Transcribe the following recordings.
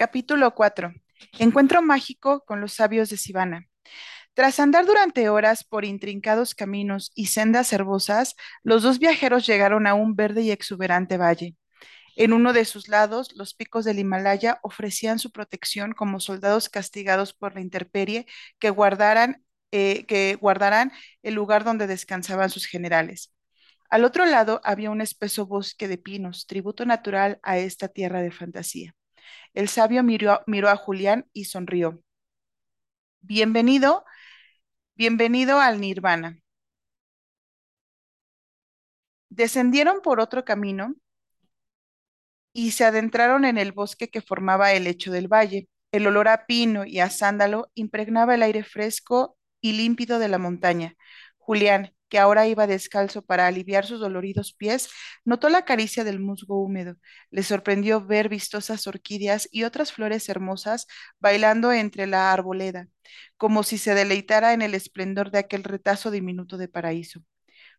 Capítulo 4. Encuentro mágico con los sabios de Sivana. Tras andar durante horas por intrincados caminos y sendas herbosas, los dos viajeros llegaron a un verde y exuberante valle. En uno de sus lados, los picos del Himalaya ofrecían su protección como soldados castigados por la intemperie que guardaran, eh, que guardarán el lugar donde descansaban sus generales. Al otro lado había un espeso bosque de pinos, tributo natural a esta tierra de fantasía. El sabio miró, miró a Julián y sonrió. Bienvenido, bienvenido al Nirvana. Descendieron por otro camino y se adentraron en el bosque que formaba el lecho del valle. El olor a pino y a sándalo impregnaba el aire fresco y límpido de la montaña. Julián, que ahora iba descalzo para aliviar sus doloridos pies, notó la caricia del musgo húmedo. Le sorprendió ver vistosas orquídeas y otras flores hermosas bailando entre la arboleda, como si se deleitara en el esplendor de aquel retazo diminuto de paraíso.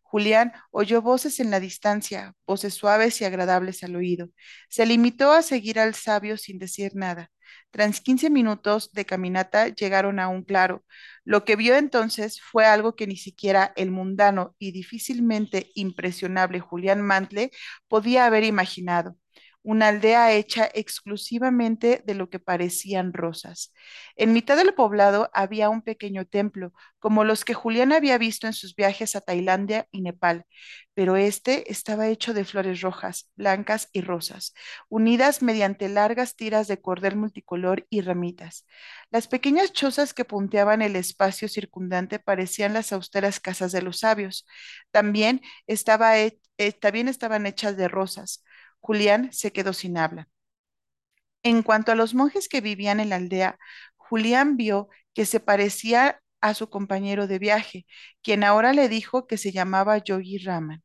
Julián oyó voces en la distancia, voces suaves y agradables al oído. Se limitó a seguir al sabio sin decir nada. Tras quince minutos de caminata llegaron a un claro. Lo que vio entonces fue algo que ni siquiera el mundano y difícilmente impresionable Julián Mantle podía haber imaginado una aldea hecha exclusivamente de lo que parecían rosas. En mitad del poblado había un pequeño templo, como los que Julián había visto en sus viajes a Tailandia y Nepal, pero este estaba hecho de flores rojas, blancas y rosas, unidas mediante largas tiras de cordel multicolor y ramitas. Las pequeñas chozas que punteaban el espacio circundante parecían las austeras casas de los sabios. También, estaba eh, también estaban hechas de rosas Julián se quedó sin habla. En cuanto a los monjes que vivían en la aldea, Julián vio que se parecía a su compañero de viaje, quien ahora le dijo que se llamaba Yogi Raman.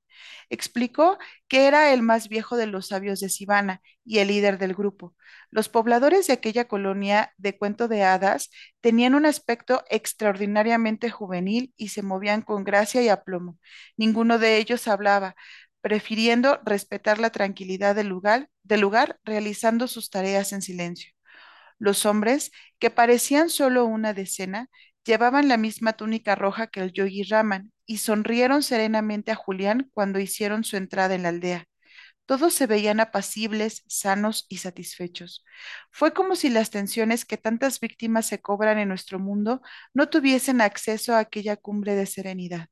Explicó que era el más viejo de los sabios de Sivana y el líder del grupo. Los pobladores de aquella colonia de cuento de hadas tenían un aspecto extraordinariamente juvenil y se movían con gracia y aplomo. Ninguno de ellos hablaba, prefiriendo respetar la tranquilidad del lugar, del lugar, realizando sus tareas en silencio. Los hombres, que parecían solo una decena, llevaban la misma túnica roja que el yogi Raman y sonrieron serenamente a Julián cuando hicieron su entrada en la aldea. Todos se veían apacibles, sanos y satisfechos. Fue como si las tensiones que tantas víctimas se cobran en nuestro mundo no tuviesen acceso a aquella cumbre de serenidad.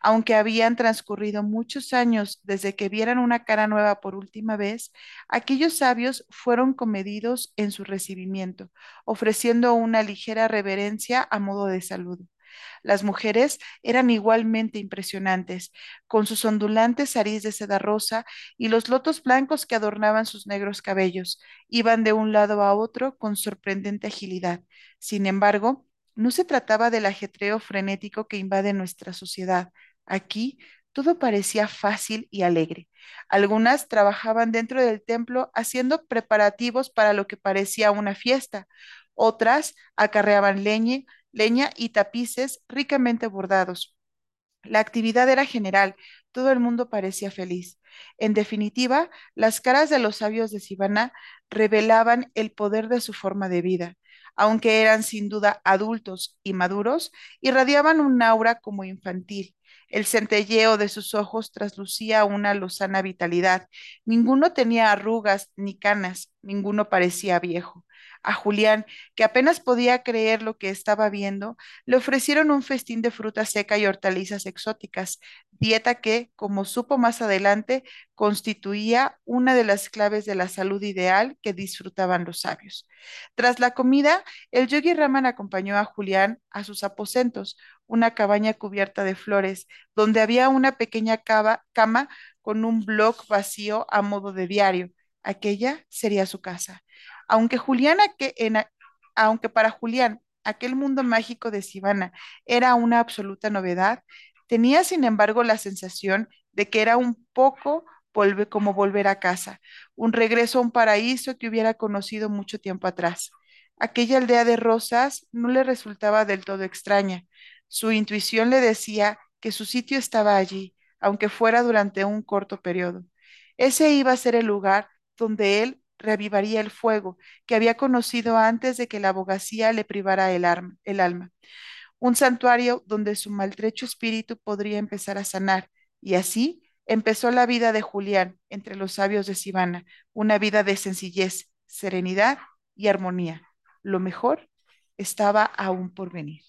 Aunque habían transcurrido muchos años desde que vieran una cara nueva por última vez, aquellos sabios fueron comedidos en su recibimiento, ofreciendo una ligera reverencia a modo de saludo. Las mujeres eran igualmente impresionantes, con sus ondulantes ariz de seda rosa y los lotos blancos que adornaban sus negros cabellos. Iban de un lado a otro con sorprendente agilidad. Sin embargo, no se trataba del ajetreo frenético que invade nuestra sociedad. Aquí todo parecía fácil y alegre. Algunas trabajaban dentro del templo haciendo preparativos para lo que parecía una fiesta. Otras acarreaban leña, leña y tapices ricamente bordados. La actividad era general, todo el mundo parecía feliz. En definitiva, las caras de los sabios de Sivana revelaban el poder de su forma de vida aunque eran sin duda adultos y maduros, irradiaban un aura como infantil. El centelleo de sus ojos traslucía una lozana vitalidad. Ninguno tenía arrugas ni canas, ninguno parecía viejo. A Julián, que apenas podía creer lo que estaba viendo, le ofrecieron un festín de fruta seca y hortalizas exóticas, dieta que, como supo más adelante, constituía una de las claves de la salud ideal que disfrutaban los sabios. Tras la comida, el yogi Raman acompañó a Julián a sus aposentos, una cabaña cubierta de flores, donde había una pequeña cama con un bloc vacío a modo de diario. Aquella sería su casa. Aunque Julián, aunque para Julián aquel mundo mágico de Sivana era una absoluta novedad, tenía sin embargo la sensación de que era un poco como volver a casa, un regreso a un paraíso que hubiera conocido mucho tiempo atrás. Aquella aldea de rosas no le resultaba del todo extraña. Su intuición le decía que su sitio estaba allí, aunque fuera durante un corto periodo. Ese iba a ser el lugar donde él reavivaría el fuego que había conocido antes de que la abogacía le privara el, alma. Un santuario donde su maltrecho espíritu podría empezar a sanar. Y así empezó la vida de Julián entre los sabios de Sivana, una vida de sencillez, serenidad y armonía. Lo mejor estaba aún por venir.